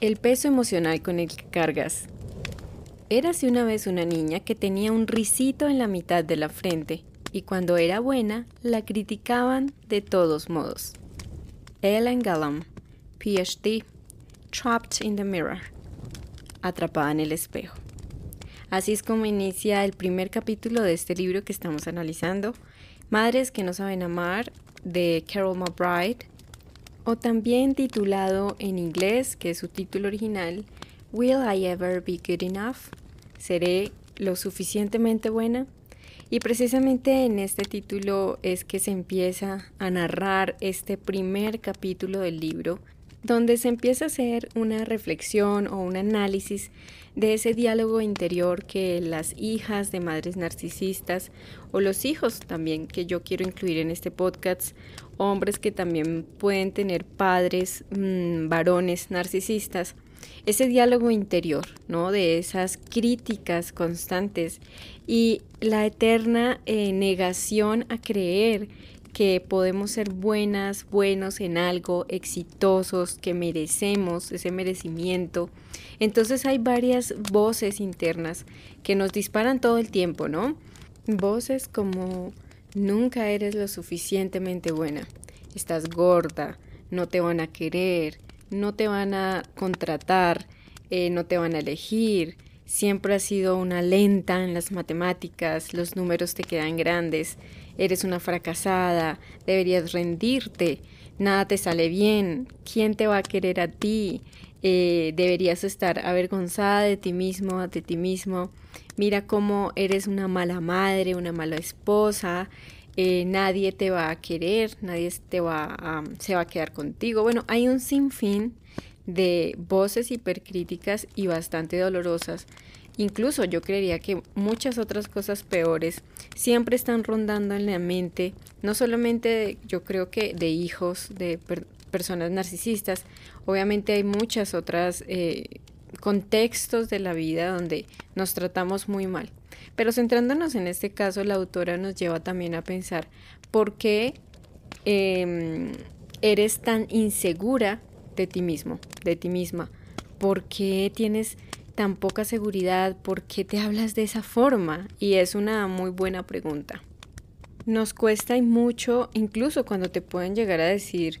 El peso emocional con el que cargas. Érase una vez una niña que tenía un risito en la mitad de la frente y cuando era buena la criticaban de todos modos. Ellen Gallum, PhD, Trapped in the Mirror, atrapada en el espejo. Así es como inicia el primer capítulo de este libro que estamos analizando, Madres que no saben amar, de Carol McBride, o también titulado en inglés, que es su título original, Will I Ever Be Good Enough? ¿Seré lo suficientemente buena? Y precisamente en este título es que se empieza a narrar este primer capítulo del libro, donde se empieza a hacer una reflexión o un análisis de ese diálogo interior que las hijas de madres narcisistas o los hijos también que yo quiero incluir en este podcast, hombres que también pueden tener padres mm, varones narcisistas, ese diálogo interior, ¿no? De esas críticas constantes y la eterna eh, negación a creer que podemos ser buenas, buenos en algo, exitosos, que merecemos ese merecimiento. Entonces hay varias voces internas que nos disparan todo el tiempo, ¿no? Voces como nunca eres lo suficientemente buena, estás gorda, no te van a querer, no te van a contratar, eh, no te van a elegir, siempre has sido una lenta en las matemáticas, los números te quedan grandes, eres una fracasada, deberías rendirte, nada te sale bien, ¿quién te va a querer a ti? Eh, deberías estar avergonzada de ti mismo, de ti mismo. Mira cómo eres una mala madre, una mala esposa. Eh, nadie te va a querer, nadie te va a, se va a quedar contigo. Bueno, hay un sinfín de voces hipercríticas y bastante dolorosas Incluso yo creería que muchas otras cosas peores siempre están rondando en la mente, no solamente yo creo que de hijos, de personas narcisistas, obviamente hay muchas otras eh, contextos de la vida donde nos tratamos muy mal. Pero centrándonos en este caso, la autora nos lleva también a pensar por qué em, eres tan insegura de ti mismo, de ti misma, por qué tienes tan poca seguridad? ¿Por qué te hablas de esa forma? Y es una muy buena pregunta. Nos cuesta y mucho, incluso cuando te pueden llegar a decir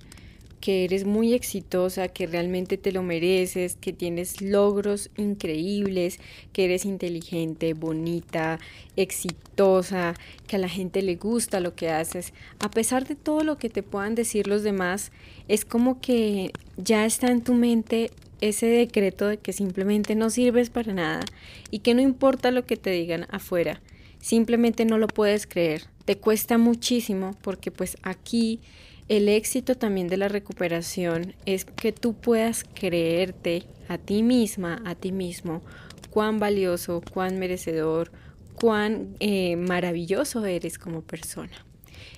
que eres muy exitosa, que realmente te lo mereces, que tienes logros increíbles, que eres inteligente, bonita, exitosa, que a la gente le gusta lo que haces. A pesar de todo lo que te puedan decir los demás, es como que ya está en tu mente ese decreto de que simplemente no sirves para nada y que no importa lo que te digan afuera, simplemente no lo puedes creer. Te cuesta muchísimo porque pues aquí el éxito también de la recuperación es que tú puedas creerte a ti misma, a ti mismo, cuán valioso, cuán merecedor, cuán eh, maravilloso eres como persona.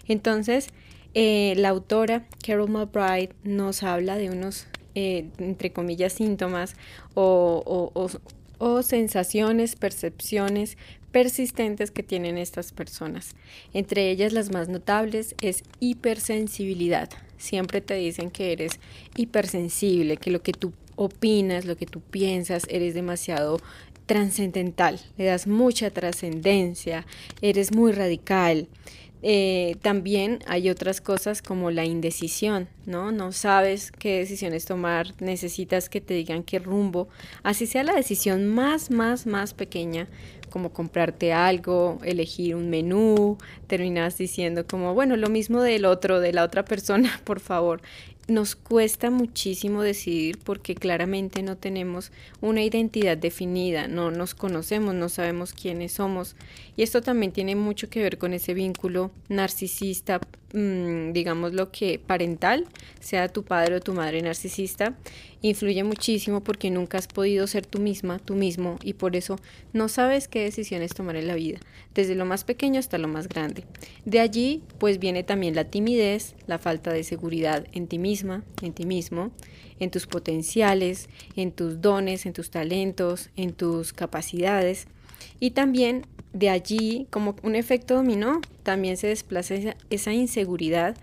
Entonces, eh, la autora Carol McBride nos habla de unos eh, entre comillas, síntomas o, o sensaciones, percepciones persistentes que tienen estas personas. Entre ellas las más notables es hipersensibilidad. Siempre te dicen que eres hipersensible, que lo que tú opinas, lo que tú piensas, eres demasiado trascendental, le das mucha trascendencia, eres muy radical. Eh, también hay otras cosas como la indecisión, ¿no? No sabes qué decisiones tomar, necesitas que te digan qué rumbo, así sea la decisión más, más, más pequeña, como comprarte algo, elegir un menú, terminas diciendo como, bueno, lo mismo del otro, de la otra persona, por favor nos cuesta muchísimo decidir porque claramente no tenemos una identidad definida, no nos conocemos, no sabemos quiénes somos. Y esto también tiene mucho que ver con ese vínculo narcisista, digamos lo que parental, sea tu padre o tu madre narcisista, influye muchísimo porque nunca has podido ser tú misma, tú mismo, y por eso no sabes qué decisiones tomar en la vida, desde lo más pequeño hasta lo más grande. De allí, pues viene también la timidez, la falta de seguridad en ti misma, en ti mismo, en tus potenciales, en tus dones, en tus talentos, en tus capacidades. Y también de allí, como un efecto dominó, también se desplaza esa, inseguridad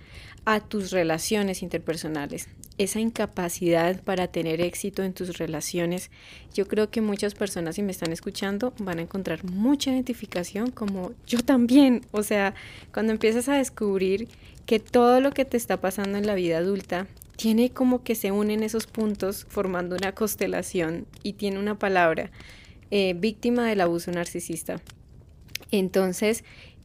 a tus relaciones interpersonales esa incapacidad para tener éxito en tus relaciones, yo creo que muchas personas, si me están escuchando, van a encontrar mucha identificación como yo también. O sea, cuando empiezas a descubrir que todo lo que te está pasando en la vida adulta tiene como que se unen esos puntos formando una constelación y tiene una palabra, eh, víctima del abuso narcisista. Entonces,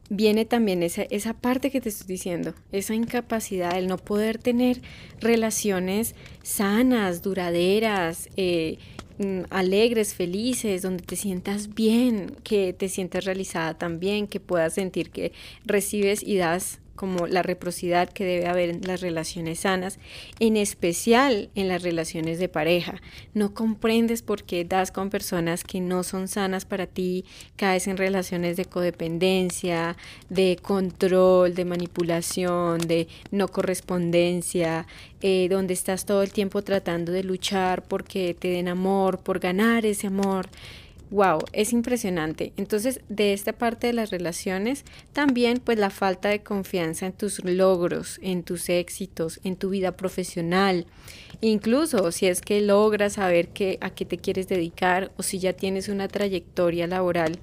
viene también esa, esa parte que te estoy diciendo, esa incapacidad, el no poder tener relaciones sanas, duraderas, eh, mm, alegres, felices, donde te sientas bien, que te sientas realizada también, que puedas sentir que recibes y das como la reciprocidad que debe haber en las relaciones sanas, en especial en las relaciones de pareja. No comprendes por qué das con personas que no son sanas para ti, caes en relaciones de codependencia, de control, de manipulación, de no correspondencia, eh, donde estás todo el tiempo tratando de luchar porque te den amor, por ganar ese amor wow, es impresionante. Entonces, de esta parte de las relaciones, también pues la falta de confianza en tus logros, en tus éxitos, en tu vida profesional, incluso si es que logras saber que, a qué te quieres dedicar o si ya tienes una trayectoria laboral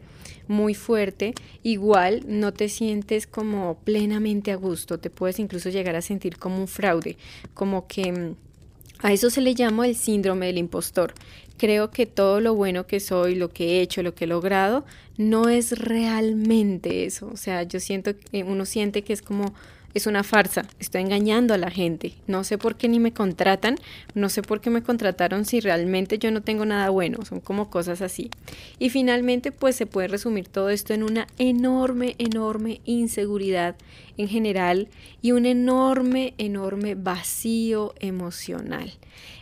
muy fuerte, igual no te sientes como plenamente a gusto, te puedes incluso llegar a sentir como un fraude, como que mm, a eso se le llama el síndrome del impostor. Creo que todo lo bueno que soy, lo que he hecho, lo que he logrado, no es realmente eso. O sea, yo siento que uno siente que es como es una farsa, estoy engañando a la gente, no sé por qué ni me contratan, no sé por qué me contrataron si realmente yo no tengo nada bueno, son como cosas así. Y finalmente pues se puede resumir todo esto en una enorme, enorme inseguridad en general y un enorme, enorme vacío emocional.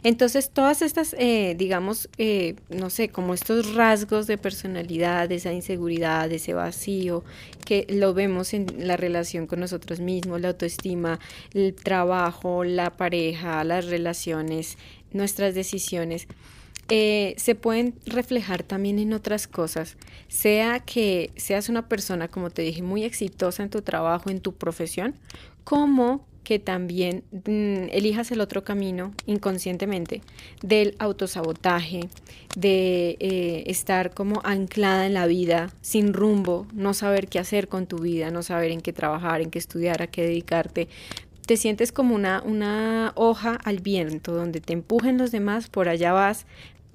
Entonces todas estas, eh, digamos, eh, no sé, como estos rasgos de personalidad, esa inseguridad, ese vacío, que lo vemos en la relación con nosotros mismos, la autoestima, el trabajo, la pareja, las relaciones, nuestras decisiones, eh, se pueden reflejar también en otras cosas, sea que seas una persona, como te dije, muy exitosa en tu trabajo, en tu profesión, como que también mm, elijas el otro camino inconscientemente del autosabotaje, de eh, estar como anclada en la vida, sin rumbo, no saber qué hacer con tu vida, no saber en qué trabajar, en qué estudiar, a qué dedicarte. Te sientes como una, una hoja al viento, donde te empujen los demás, por allá vas,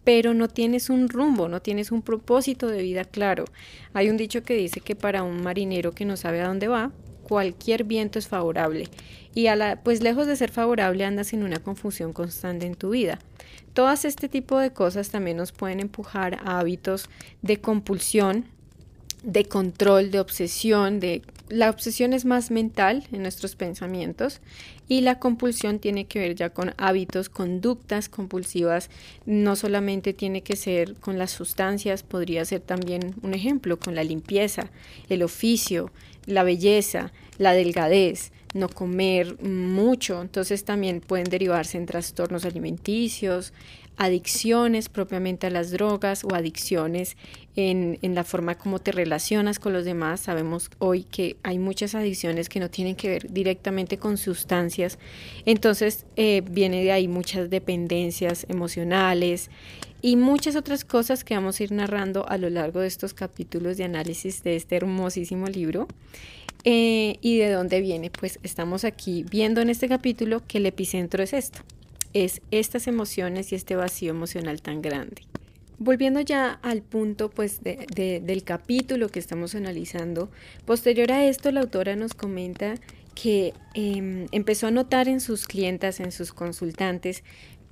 pero no tienes un rumbo, no tienes un propósito de vida claro. Hay un dicho que dice que para un marinero que no sabe a dónde va, cualquier viento es favorable y a la, pues lejos de ser favorable andas en una confusión constante en tu vida. Todas este tipo de cosas también nos pueden empujar a hábitos de compulsión, de control, de obsesión, de la obsesión es más mental en nuestros pensamientos y la compulsión tiene que ver ya con hábitos, conductas compulsivas. No solamente tiene que ser con las sustancias, podría ser también un ejemplo con la limpieza, el oficio, la belleza, la delgadez, no comer mucho. Entonces también pueden derivarse en trastornos alimenticios, adicciones propiamente a las drogas o adicciones en, la forma como te relacionas con los demás. Sabemos hoy que hay muchas adicciones que no tienen que ver directamente con sustancias. Entonces eh, viene de ahí muchas dependencias emocionales y muchas otras cosas que vamos a ir narrando a lo largo de estos capítulos de análisis de este hermosísimo libro. Eh, ¿Y de dónde viene? Pues estamos aquí viendo en este capítulo que el epicentro es esto, es estas emociones y este vacío emocional tan grande. Volviendo ya al punto pues del capítulo que estamos analizando, posterior a esto la autora nos comenta que em, empezó a notar en sus clientas, en sus consultantes,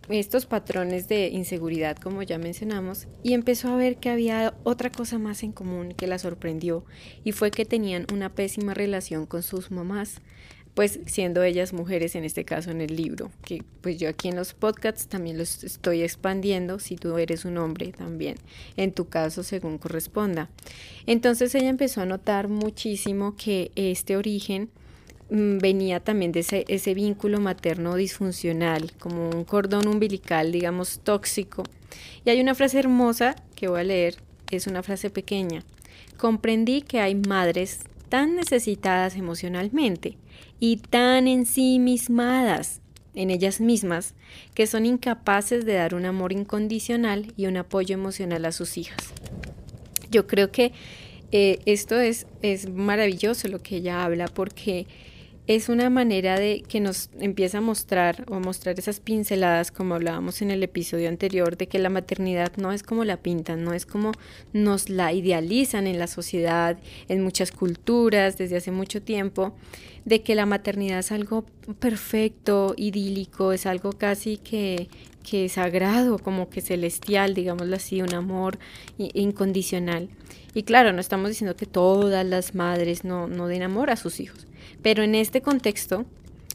estos patrones de inseguridad, como ya mencionamos, y empezó a ver que había otra cosa más en común que la sorprendió, y fue que tenían una pésima relación con sus mamás, pues siendo ellas mujeres en este caso en el libro, que pues yo aquí en los podcasts también los estoy expandiendo, si tú eres un hombre también, en tu caso según corresponda. Entonces ella empezó a notar muchísimo que este origen venía también de ese, ese vínculo materno disfuncional, como un cordón umbilical, digamos, tóxico. Y hay una frase hermosa que voy a leer, es una frase pequeña. Comprendí que hay madres tan necesitadas emocionalmente y tan ensimismadas en ellas mismas que son incapaces de dar un amor incondicional y un apoyo emocional a sus hijas. Yo creo que eh, esto es, es maravilloso lo que ella habla porque es una manera de que nos empieza a mostrar o mostrar esas pinceladas como hablábamos en el episodio anterior de que la maternidad no es como la pintan, no es como nos la idealizan en la sociedad, en muchas culturas desde hace mucho tiempo, de que la maternidad es algo perfecto, idílico, es algo casi que que es sagrado, como que celestial, digámoslo así, un amor incondicional. Y claro, no estamos diciendo que todas las madres no, no den amor a sus hijos, pero en este contexto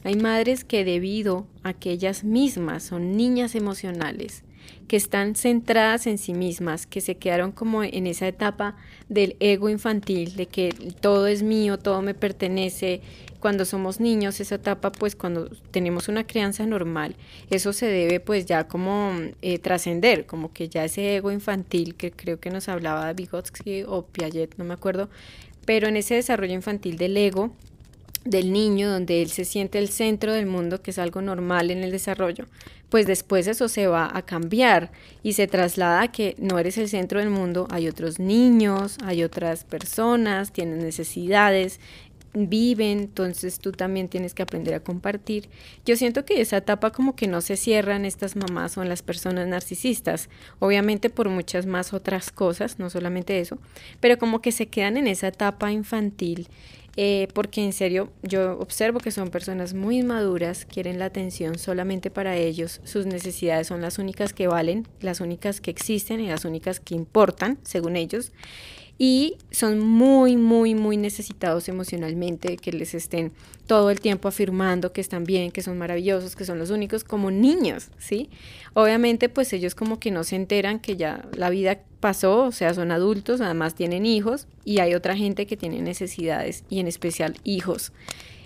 hay madres que debido a que ellas mismas son niñas emocionales, que están centradas en sí mismas, que se quedaron como en esa etapa del ego infantil, de que todo es mío, todo me pertenece. Cuando somos niños, esa etapa, pues cuando tenemos una crianza normal, eso se debe pues ya como eh, trascender, como que ya ese ego infantil que creo que nos hablaba Vygotsky o Piaget, no me acuerdo, pero en ese desarrollo infantil del ego, del niño, donde él se siente el centro del mundo, que es algo normal en el desarrollo, pues después eso se va a cambiar y se traslada a que no eres el centro del mundo, hay otros niños, hay otras personas, tienen necesidades, viven, entonces tú también tienes que aprender a compartir. Yo siento que esa etapa como que no se cierra en estas mamás o las personas narcisistas, obviamente por muchas más otras cosas, no solamente eso, pero como que se quedan en esa etapa infantil eh, porque en serio yo observo que son personas muy maduras, quieren la atención solamente para ellos, sus necesidades son las únicas que valen, las únicas que existen y las únicas que importan, según ellos y son muy, muy, muy necesitados emocionalmente, que les estén todo el tiempo afirmando que están bien, que son maravillosos, que son los únicos como niños, ¿sí? Obviamente pues ellos como que no se enteran que ya la vida pasó, o sea, son adultos, además tienen hijos y hay otra gente que tiene necesidades y en especial hijos.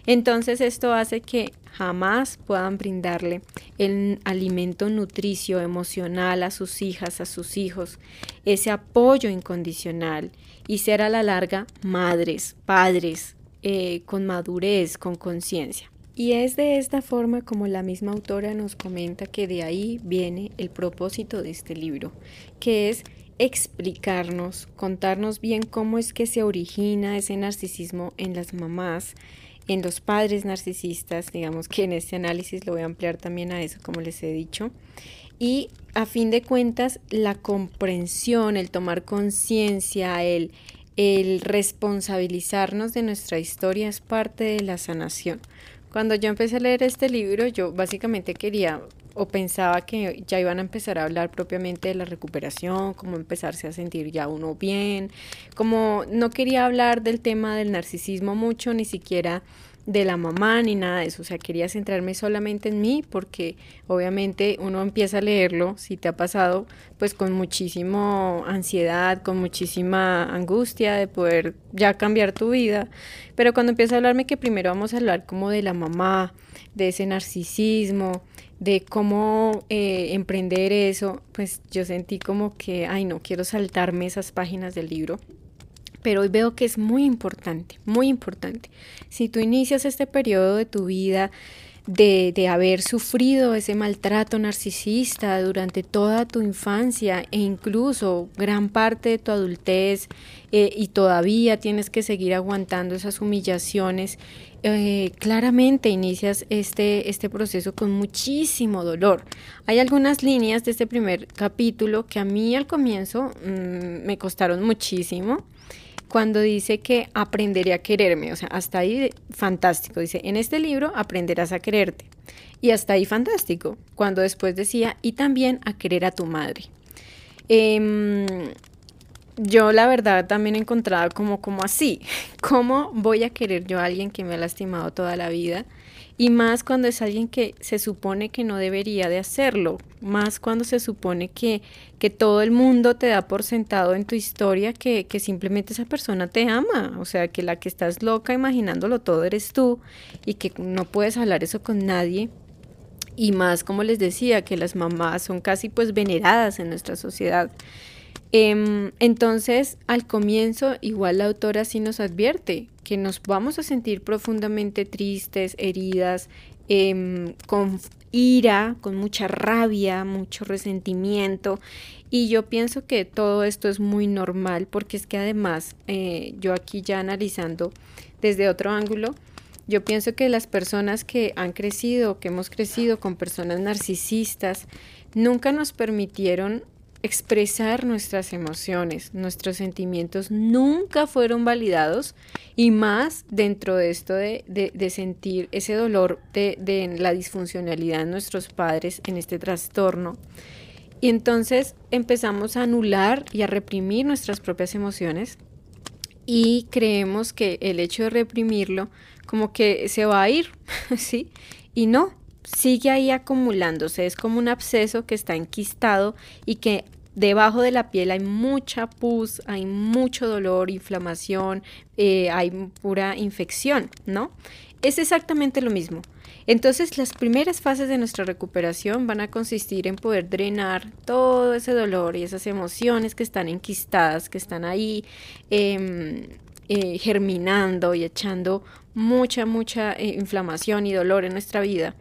Entonces esto hace que jamás puedan brindarle el alimento nutricio emocional a sus hijas, a sus hijos, ese apoyo incondicional y ser a la larga madres, padres, eh, con madurez, con conciencia. Y es de esta forma como la misma autora nos comenta que de ahí viene el propósito de este libro, que es explicarnos, contarnos bien cómo es que se origina ese narcisismo en las mamás, en los padres narcisistas, digamos que en este análisis lo voy a ampliar también a eso, como les he dicho. Y a fin de cuentas, la comprensión, el tomar conciencia, el, el responsabilizarnos de nuestra historia es parte de la sanación. Cuando yo empecé a leer este libro, yo básicamente quería o pensaba que ya iban a empezar a hablar propiamente de la recuperación, cómo empezarse a sentir ya uno bien, como no quería hablar del tema del narcisismo mucho, ni siquiera de la mamá ni nada de eso, o sea, quería centrarme solamente en mí porque obviamente uno empieza a leerlo, si te ha pasado, pues con muchísima ansiedad, con muchísima angustia de poder ya cambiar tu vida, pero cuando empieza a hablarme que primero vamos a hablar como de la mamá, de ese narcisismo, de cómo eh, emprender eso, pues yo sentí como que, ay no, quiero saltarme esas páginas del libro. Pero hoy veo que es muy importante, muy importante. Si tú inicias este periodo de tu vida de, de, haber sufrido ese maltrato narcisista durante toda tu infancia e incluso gran parte de tu adultez eh, y todavía tienes que seguir aguantando esas humillaciones, eh, claramente inicias este, este proceso con muchísimo dolor. Hay algunas líneas de este primer capítulo que a mí al comienzo mm, me costaron muchísimo cuando dice que aprenderé a quererme, o sea, hasta ahí fantástico, dice, en este libro aprenderás a quererte. Y hasta ahí fantástico, cuando después decía, y también a querer a tu madre. Em, yo la verdad también encontraba como, como así, ¿cómo voy a querer yo a alguien que me ha lastimado toda la vida? Y más cuando es alguien que se supone que no debería de hacerlo, más cuando se supone que, que todo el mundo te da por sentado en tu historia que, que simplemente esa persona te ama, o sea, que la que estás loca imaginándolo todo eres tú y que no puedes hablar eso con nadie. Y más, como les decía, que las mamás son casi pues veneradas en nuestra sociedad. Em, entonces, al comienzo, igual la autora sí nos advierte que nos vamos a sentir profundamente tristes, heridas, em, con ira, con mucha rabia, mucho resentimiento. Y yo pienso que todo esto es muy normal porque es que además, eh, yo aquí ya analizando desde otro ángulo, yo pienso que las personas que han crecido, que hemos crecido con personas narcisistas, nunca nos permitieron expresar nuestras emociones, nuestros sentimientos nunca fueron validados y más dentro de esto de, sentir ese dolor de, de, la disfuncionalidad de nuestros padres en este trastorno. Y entonces empezamos a anular y a reprimir nuestras propias emociones y creemos que el hecho de reprimirlo como que se va a ir, ¿sí? Y no, sigue ahí acumulándose, es como un absceso que está enquistado y que debajo de la piel hay mucha pus, hay mucho dolor, inflamación, eh, hay pura infección, ¿no? Es exactamente lo mismo. Entonces las primeras fases de nuestra recuperación van a consistir en poder drenar todo ese dolor y esas emociones que están enquistadas, que están ahí em, eh, germinando y echando mucha, mucha eh, inflamación y dolor en nuestra vida.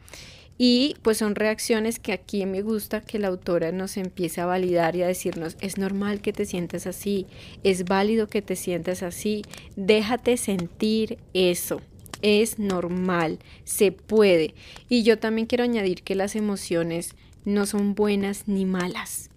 Y pues son reacciones que aquí me gusta que la autora nos empiece a validar y a decirnos, es normal que te sientas así, es válido que te sientas así, déjate sentir eso. Es normal, se puede. Y yo también quiero añadir que las emociones no son buenas ni malas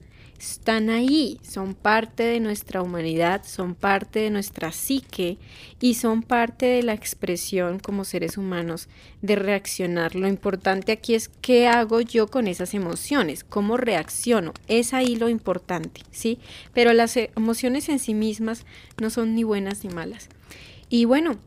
están ahí, son parte de nuestra humanidad, son parte de nuestra psique y son parte de la expresión como seres humanos de reaccionar. Lo importante aquí es qué hago yo con esas emociones, cómo reacciono, es ahí lo importante, ¿sí? Pero las emociones en sí mismas no son ni buenas ni malas. Y bueno,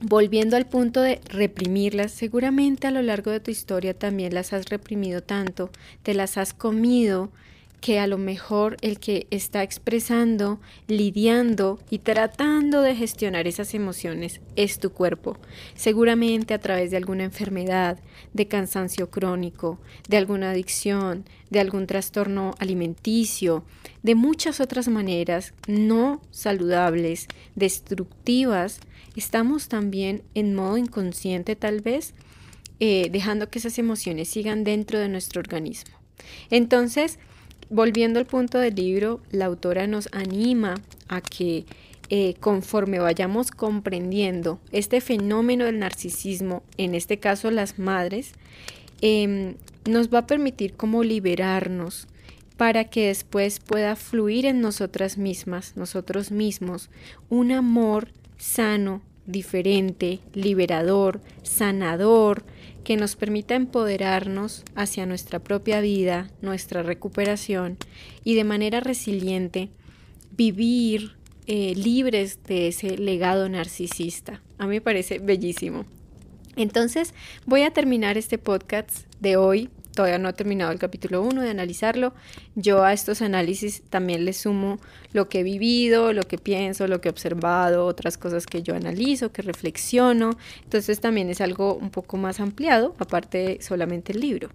Volviendo al punto de reprimirlas, seguramente a lo largo de tu historia también las has reprimido tanto, te las has comido, que a lo mejor el que está expresando, lidiando y tratando de gestionar esas emociones es tu cuerpo, seguramente a través de alguna enfermedad, de cansancio crónico, de alguna adicción, de algún trastorno alimenticio, de muchas otras maneras no saludables, destructivas, estamos también en modo inconsciente tal vez, eh, dejando que esas emociones sigan dentro de nuestro organismo. Entonces, Volviendo al punto del libro, la autora nos anima a que eh, conforme vayamos comprendiendo este fenómeno del narcisismo, en este caso las madres, em, nos va a permitir como liberarnos para que después pueda fluir en nosotras mismas, nosotros mismos, un amor sano, diferente, liberador, sanador, que nos permita empoderarnos hacia nuestra propia vida, nuestra recuperación y de manera resiliente vivir eh, libres de ese legado narcisista. A mí me parece bellísimo. Entonces voy a terminar este podcast de hoy todavía no he terminado el capítulo 1 de analizarlo. Yo a estos análisis también le sumo lo que he vivido, lo que pienso, lo que he observado, otras cosas que yo analizo, que reflexiono. Entonces también es algo un poco más ampliado, aparte de solamente el libro.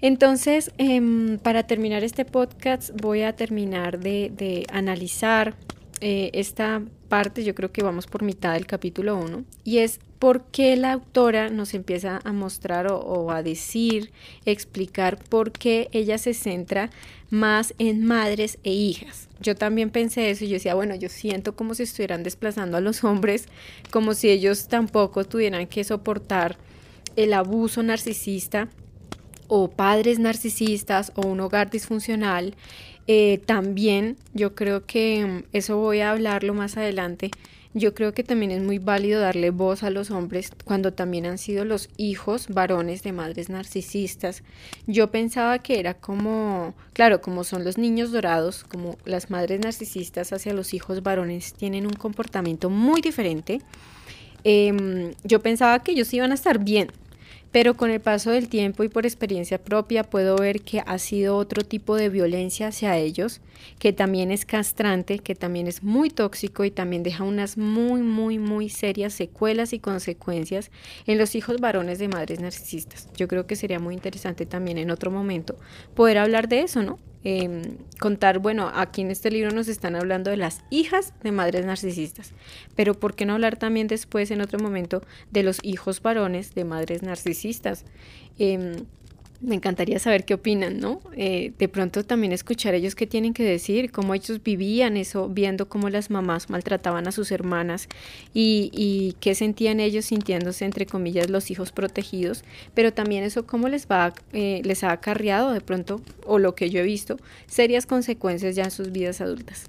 Entonces, em, para terminar este podcast, voy a terminar de, analizar eh, esta parte, yo creo que vamos por mitad del capítulo 1, y es por qué la autora nos empieza a mostrar o, a decir, explicar por qué ella se centra más en madres e hijas. Yo también pensé eso y yo decía, bueno, yo siento como si estuvieran desplazando a los hombres, como si ellos tampoco tuvieran que soportar el abuso narcisista o padres narcisistas o un hogar disfuncional. Eh, también yo creo que mm, eso voy a hablarlo más adelante yo creo que también es muy válido darle voz a los hombres cuando también han sido los hijos varones de madres narcisistas. Yo pensaba que era como, claro, como son los niños dorados, como las madres narcisistas hacia los hijos varones tienen un comportamiento muy diferente. Em, yo pensaba que ellos iban a estar bien, pero con el paso del tiempo y por experiencia propia puedo ver que ha sido otro tipo de violencia hacia ellos, que también es castrante, que también es muy tóxico y también deja unas muy, muy, muy serias secuelas y consecuencias en los hijos varones de madres narcisistas. Yo creo que sería muy interesante también en otro momento poder hablar de eso, ¿no? Em, contar, bueno, aquí en este libro nos están hablando de las hijas de madres narcisistas, pero ¿por qué no hablar también después, en otro momento, de los hijos varones de madres narcisistas? Em, Me encantaría saber qué opinan, ¿no? Eh, de pronto también escuchar ellos qué tienen que decir, cómo ellos vivían eso, viendo cómo las mamás maltrataban a sus hermanas y, qué sentían ellos sintiéndose, entre comillas, los hijos protegidos, pero también eso cómo les, va, eh, les ha acarreado de pronto, o lo que yo he visto, serias consecuencias ya en sus vidas adultas.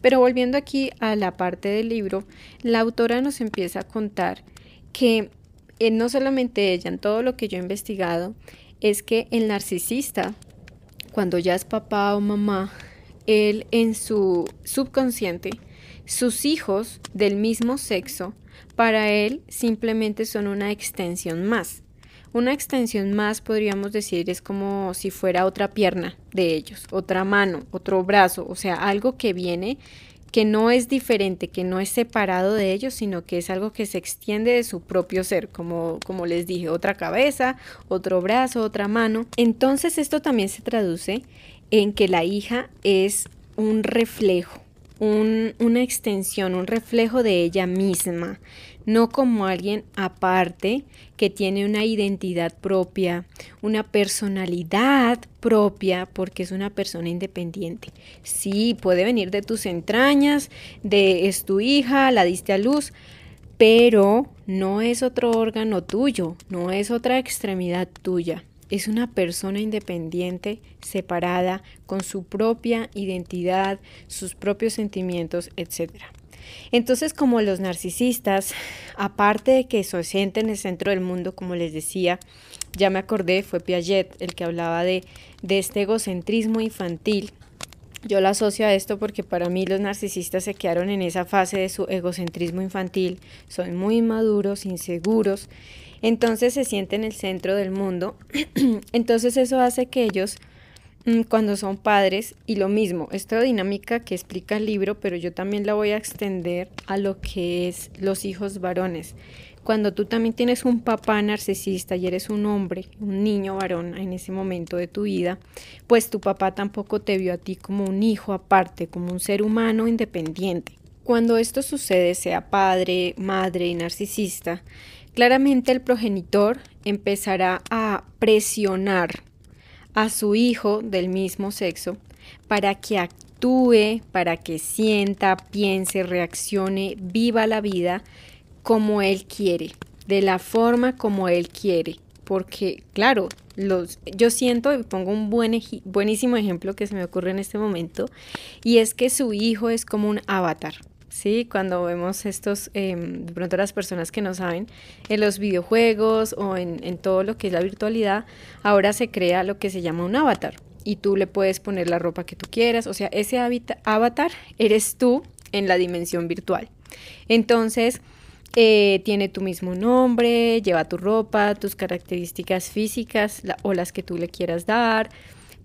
Pero volviendo aquí a la parte del libro, la autora nos empieza a contar que eh, no solamente ella, en todo lo que yo he investigado, es que el narcisista, cuando ya es papá o mamá, él en su subconsciente, sus hijos del mismo sexo, para él simplemente son una extensión más. Una extensión más, podríamos decir, es como si fuera otra pierna de ellos, otra mano, otro brazo, o sea, algo que viene que no es diferente, que no es separado de ellos, sino que es algo que se extiende de su propio ser, como, como les dije, otra cabeza, otro brazo, otra mano. Entonces esto también se traduce en que la hija es un reflejo, una extensión, un reflejo de ella misma, no como alguien aparte que tiene una identidad propia, una personalidad propia, porque es una persona independiente. Sí, puede venir de tus entrañas, de es tu hija, la diste a luz, pero no es otro órgano tuyo, no es otra extremidad tuya. Es una persona independiente, separada, con su propia identidad, sus propios sentimientos, etc. Entonces, como los narcisistas, aparte de que se sienten en el centro del mundo, como les decía, ya me acordé, fue Piaget el que hablaba de, de este egocentrismo infantil. Yo lo asocio a esto porque para mí los narcisistas se quedaron en esa fase de su egocentrismo infantil, son muy inmaduros, inseguros, entonces se sienten en el centro del mundo. entonces eso hace que ellos cuando son padres y lo mismo, esta dinámica que explica el libro, pero yo también la voy a extender a lo que es los hijos varones. Cuando tú también tienes un papá narcisista y eres un hombre, un niño varón en ese momento de tu vida, pues tu papá tampoco te vio a ti como un hijo aparte, como un ser humano independiente. Cuando esto sucede, sea padre, madre y narcisista, claramente el progenitor empezará a presionar a su hijo del mismo sexo para que actúe, para que sienta, piense, reaccione, viva la vida como él quiere, de la forma como él quiere. Porque, claro, los, yo siento, y pongo un buen, buenísimo ejemplo que se me ocurre en este momento, y es que su hijo es como un avatar. ¿Sí? Cuando vemos estos, em, de pronto las personas que no saben, en los videojuegos o en, en todo lo que es la virtualidad, ahora se crea lo que se llama un avatar y tú le puedes poner la ropa que tú quieras, o sea, ese avatar eres tú en la dimensión virtual. Entonces, eh, tiene tu mismo nombre, lleva tu ropa, tus características físicas o las que tú le quieras dar,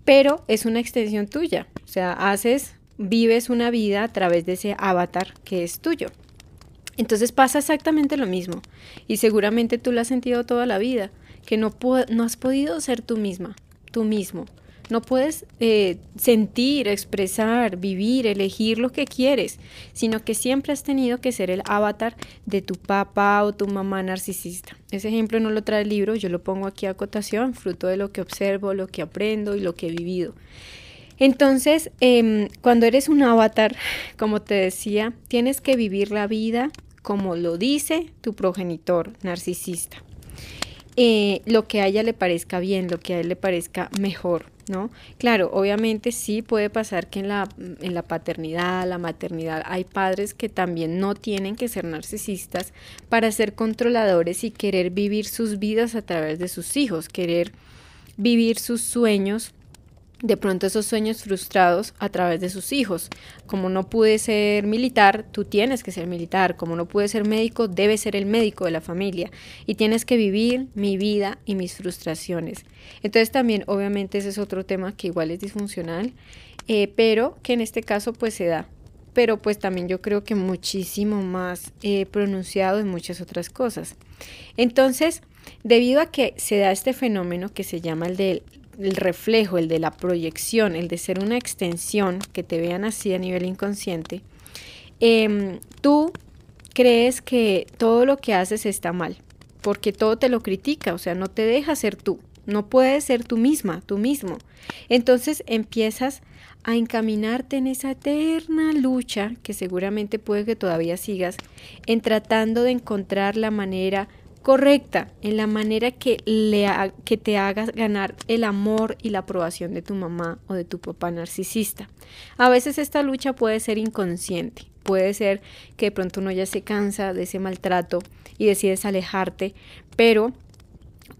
pero es una extensión tuya, o sea, haces vives una vida a través de ese avatar que es tuyo. Entonces pasa exactamente lo mismo y seguramente tú lo has sentido toda la vida, que no, no has podido ser tú misma, tú mismo. No puedes eh, sentir, expresar, vivir, elegir lo que quieres, sino que siempre has tenido que ser el avatar de tu papá o tu mamá narcisista. Ese ejemplo no lo trae el libro, yo lo pongo aquí a acotación, fruto de lo que observo, lo que aprendo y lo que he vivido. Entonces, em, cuando eres un avatar, como te decía, tienes que vivir la vida como lo dice tu progenitor narcisista. Eh, lo que a ella le parezca bien, lo que a él le parezca mejor, ¿no? Claro, obviamente sí puede pasar que en la, en la paternidad, la maternidad, hay padres que también no tienen que ser narcisistas para ser controladores y querer vivir sus vidas a través de sus hijos, querer vivir sus sueños de pronto esos sueños frustrados a través de sus hijos. Como no pude ser militar, tú tienes que ser militar. Como no pude ser médico, debes ser el médico de la familia. Y tienes que vivir mi vida y mis frustraciones. Entonces también, obviamente, ese es otro tema que igual es disfuncional, eh, pero que en este caso pues se da. Pero pues también yo creo que muchísimo más eh, pronunciado en muchas otras cosas. Entonces, debido a que se da este fenómeno que se llama el del el reflejo, el de la proyección, el de ser una extensión, que te vean así a nivel inconsciente, em, tú crees que todo lo que haces está mal, porque todo te lo critica, o sea, no te deja ser tú. no puedes ser tú misma, tú mismo. Entonces empiezas a encaminarte en esa eterna lucha que seguramente puede que todavía sigas, en tratando de encontrar la manera correcta, en la manera que, le que te hagas ganar el amor y la aprobación de tu mamá o de tu papá narcisista. A veces esta lucha puede ser inconsciente, puede ser que de pronto uno ya se cansa de ese maltrato y decides alejarte, pero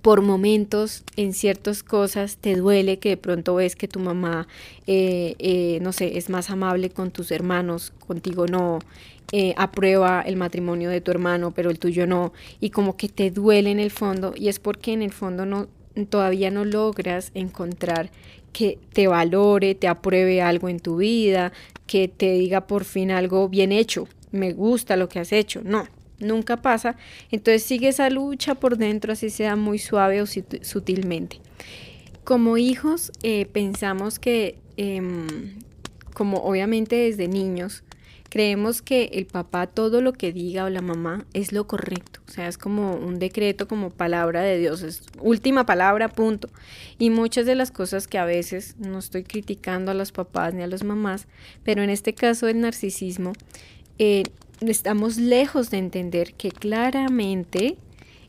por momentos en ciertas cosas te duele que de pronto ves que tu mamá, eh, eh, no sé, es más amable con tus hermanos, contigo no, eh, aprueba el matrimonio de tu hermano, pero el tuyo no, y como que te duele en el fondo, y es porque en el fondo no, todavía no logras encontrar que te valore, te apruebe algo en tu vida, que te diga por fin algo bien hecho, me gusta lo que has hecho, no, nunca pasa, entonces sigue esa lucha por dentro, así sea muy suave o sutilmente. Como hijos eh, pensamos que, em, como obviamente desde niños, creemos que el papá todo lo que diga o la mamá es lo correcto, o sea, es como un decreto, como palabra de Dios, es última palabra, punto. Y muchas de las cosas que a veces no estoy criticando a los papás ni a las mamás, pero en este caso el narcisismo, eh, estamos lejos de entender que claramente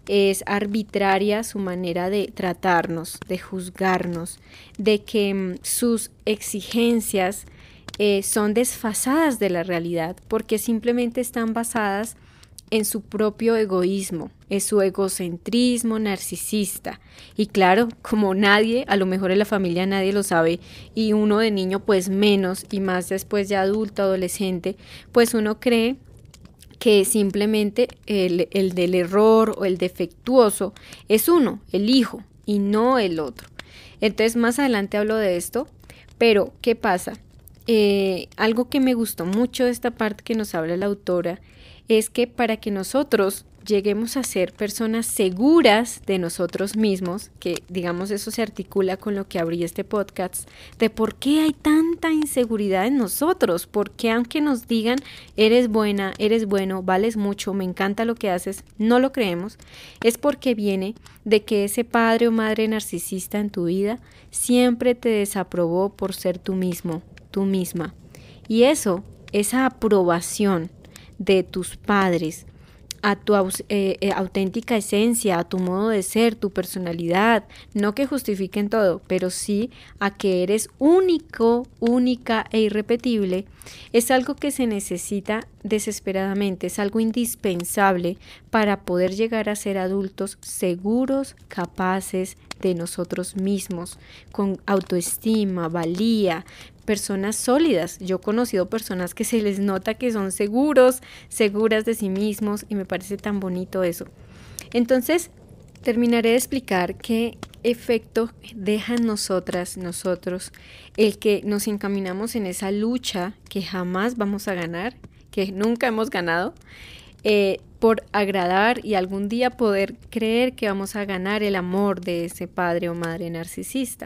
es arbitraria su manera de tratarnos, de juzgarnos, de que mm, sus exigencias eh, son desfasadas de la realidad porque simplemente están basadas en su propio egoísmo, en su egocentrismo narcisista. Y claro, como nadie, a lo mejor en la familia nadie lo sabe, y uno de niño pues menos, y más después de adulto, adolescente, pues uno cree que simplemente el, el del error o el defectuoso es uno, el hijo, y no el otro. Entonces más adelante hablo de esto, pero ¿qué pasa? Eh, algo que me gustó mucho de esta parte que nos habla la autora es que para que nosotros lleguemos a ser personas seguras de nosotros mismos, que digamos eso se articula con lo que abrí este podcast, de por qué hay tanta inseguridad en nosotros, porque aunque nos digan eres buena, eres bueno, vales mucho, me encanta lo que haces, no lo creemos, es porque viene de que ese padre o madre narcisista en tu vida siempre te desaprobó por ser tú mismo, tú misma. Y eso, esa aprobación de tus padres, a tu eh, eh, auténtica esencia, a tu modo de ser, tu personalidad, no que justifiquen todo, pero sí a que eres único, única e irrepetible, es algo que se necesita desesperadamente, es algo indispensable para poder llegar a ser adultos seguros, capaces de nosotros mismos, con autoestima, valía, personas sólidas. Yo he conocido personas que se les nota que son seguros, seguras de sí mismos y me parece tan bonito eso. Entonces, terminaré de explicar qué efecto deja en nosotras, nosotros, el que nos encaminamos en esa lucha que jamás vamos a ganar, que nunca hemos ganado, eh, por agradar y algún día poder creer que vamos a ganar el amor de ese padre o madre narcisista.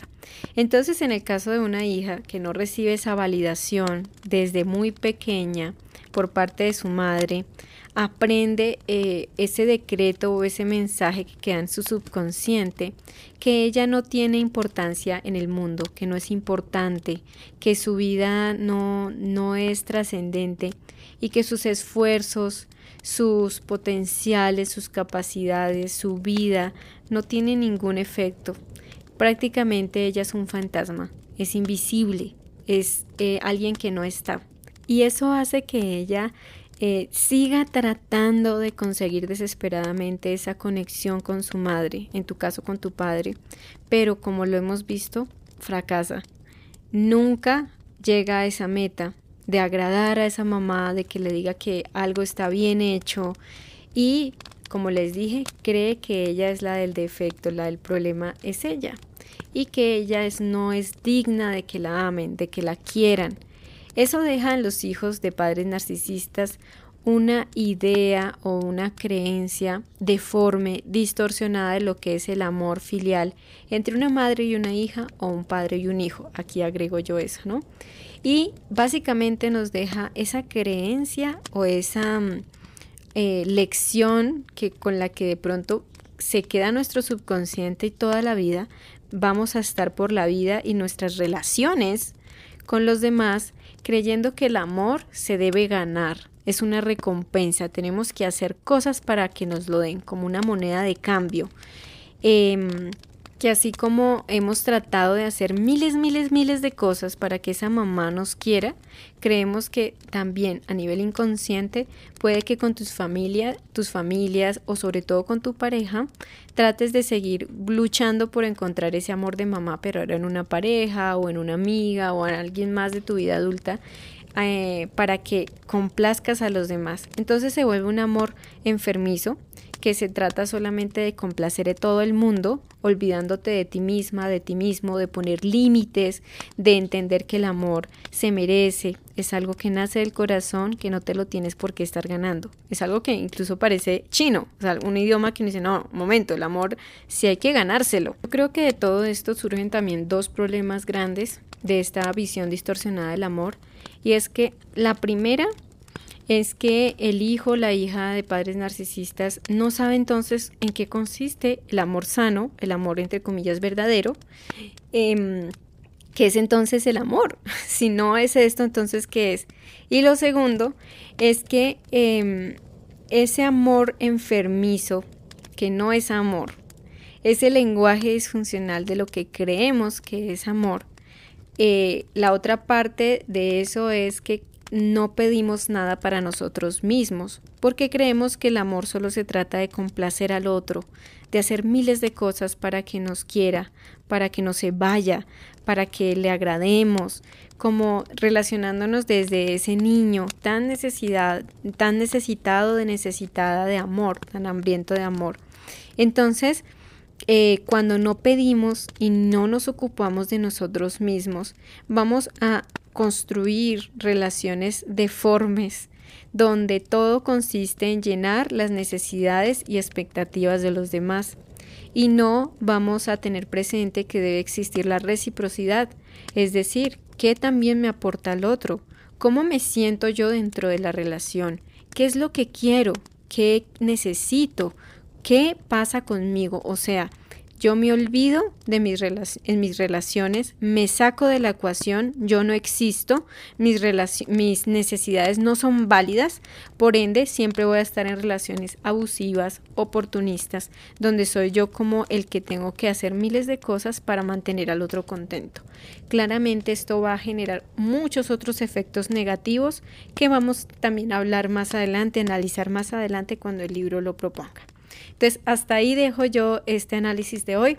Entonces, en el caso de una hija que no recibe esa validación desde muy pequeña por parte de su madre, aprende eh, ese decreto o ese mensaje que queda en su subconsciente, que ella no tiene importancia en el mundo, que no es importante, que su vida no, no es trascendente y que sus esfuerzos, sus potenciales, sus capacidades, su vida, no tiene ningún efecto. Prácticamente ella es un fantasma, es invisible, es eh, alguien que no está. Y eso hace que ella eh, siga tratando de conseguir desesperadamente esa conexión con su madre, en tu caso con tu padre, pero como lo hemos visto, fracasa. Nunca llega a esa meta de agradar a esa mamá, de que le diga que algo está bien hecho y, como les dije, cree que ella es la del defecto, la del problema es ella y que ella es, no es digna de que la amen, de que la quieran. Eso deja los hijos de padres narcisistas una idea o una creencia deforme, distorsionada de lo que es el amor filial entre una madre y una hija o un padre y un hijo. Aquí agrego yo eso, ¿no? Y básicamente nos deja esa creencia o esa mm, eh, lección que con la que de pronto se queda nuestro subconsciente y toda la vida vamos a estar por la vida y nuestras relaciones con los demás creyendo que el amor se debe ganar, es una recompensa, tenemos que hacer cosas para que nos lo den como una moneda de cambio. Em, que así como hemos tratado de hacer miles, miles, miles de cosas para que esa mamá nos quiera, creemos que también a nivel inconsciente puede que con tus familias, tus familias o sobre todo con tu pareja trates de seguir luchando por encontrar ese amor de mamá, pero ahora en una pareja o en una amiga o en alguien más de tu vida adulta. Eh, para que complazcas a los demás. Entonces se vuelve un amor enfermizo que se trata solamente de complacer a todo el mundo, olvidándote de ti misma, de ti mismo, de poner límites, de entender que el amor se merece, es algo que nace del corazón, que no te lo tienes por qué estar ganando. Es algo que incluso parece chino, o sea, un idioma que dice, no, momento, el amor sí hay que ganárselo. Yo creo que de todo esto surgen también dos problemas grandes de esta visión distorsionada del amor, y es que la primera es que el hijo, la hija de padres narcisistas no sabe entonces en qué consiste el amor sano, el amor entre comillas verdadero, eh, ¿qué es entonces el amor? Si no es esto, entonces ¿qué es? Y lo segundo es que em, ese amor enfermizo, que no es amor, ese lenguaje disfuncional de lo que creemos que es amor, eh, la otra parte de eso es que no pedimos nada para nosotros mismos, porque creemos que el amor solo se trata de complacer al otro, de hacer miles de cosas para que nos quiera, para que no se vaya, para que le agrademos, como relacionándonos desde ese niño tan necesidad, tan necesitado de necesitada de amor, tan hambriento de amor. Entonces, eh, cuando no pedimos y no nos ocupamos de nosotros mismos, vamos a construir relaciones deformes donde todo consiste en llenar las necesidades y expectativas de los demás. Y no vamos a tener presente que debe existir la reciprocidad, es decir, qué también me aporta el otro, cómo me siento yo dentro de la relación, qué es lo que quiero, qué necesito, qué pasa conmigo, o sea, yo me olvido de mis, en mis relaciones, me saco de la ecuación, yo no existo, mis, mis necesidades no son válidas, por ende siempre voy a estar en relaciones abusivas, oportunistas, donde soy yo como el que tengo que hacer miles de cosas para mantener al otro contento. Claramente esto va a generar muchos otros efectos negativos que vamos también a hablar más adelante, analizar más adelante cuando el libro lo proponga. Entonces, hasta ahí dejo yo este análisis de hoy.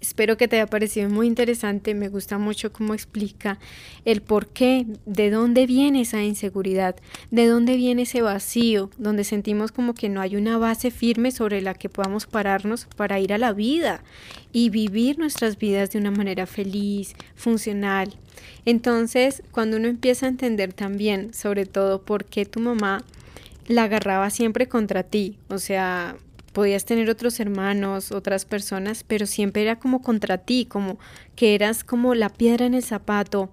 Espero que te haya parecido muy interesante. Me gusta mucho cómo explica el por qué, de dónde viene esa inseguridad, de dónde viene ese vacío, donde sentimos como que no hay una base firme sobre la que podamos pararnos para ir a la vida y vivir nuestras vidas de una manera feliz, funcional. Entonces, cuando uno empieza a entender también, sobre todo, por qué tu mamá la agarraba siempre contra ti, o sea, podías tener otros hermanos, otras personas, pero siempre era como contra ti, como que eras como la piedra en el zapato,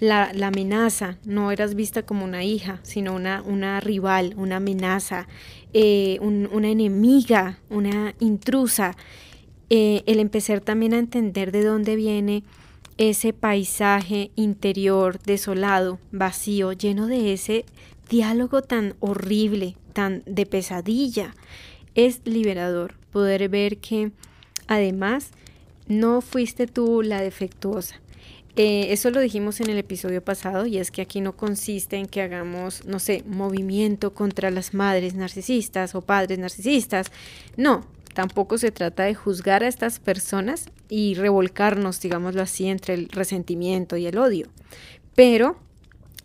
la, amenaza, no eras vista como una hija, sino una, una rival, una amenaza, eh, una enemiga, una intrusa. Eh, el empezar también a entender de dónde viene ese paisaje interior desolado, vacío, lleno de ese diálogo tan horrible, tan de pesadilla es liberador poder ver que además no fuiste tú la defectuosa. Eh, eso lo dijimos en el episodio pasado y es que aquí no consiste en que hagamos, no sé, movimiento contra las madres narcisistas o padres narcisistas. No, tampoco se trata de juzgar a estas personas y revolcarnos, digámoslo así, entre el resentimiento y el odio. Pero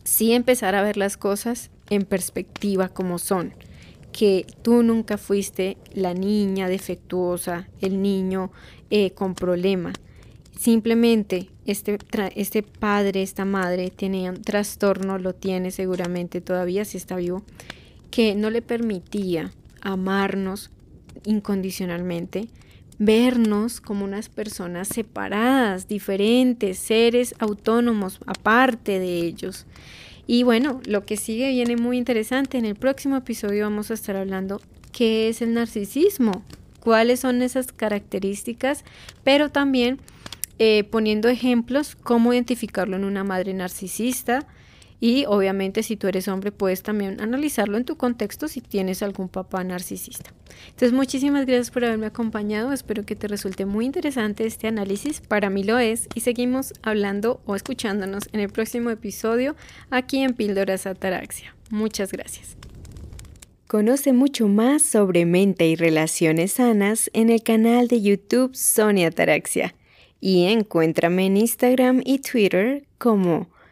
sí empezar a ver las cosas en perspectiva como son que tú nunca fuiste la niña defectuosa, el niño eh, con problema. Simplemente este, este padre, esta madre tiene un trastorno, lo tiene seguramente todavía si está vivo, que no le permitía amarnos incondicionalmente, vernos como unas personas separadas, diferentes, seres autónomos, aparte de ellos. Y bueno, lo que sigue viene muy interesante. En el próximo episodio vamos a estar hablando qué es el narcisismo, cuáles son esas características, pero también eh, poniendo ejemplos cómo identificarlo en una madre narcisista, y obviamente si tú eres hombre puedes también analizarlo en tu contexto si tienes algún papá narcisista. Entonces muchísimas gracias por haberme acompañado. Espero que te resulte muy interesante este análisis. Para mí lo es. Y seguimos hablando o escuchándonos en el próximo episodio aquí en Píldoras Ataraxia. Muchas gracias. Conoce mucho más sobre mente y relaciones sanas en el canal de YouTube Sonia Ataraxia y encuéntrame en Instagram y Twitter como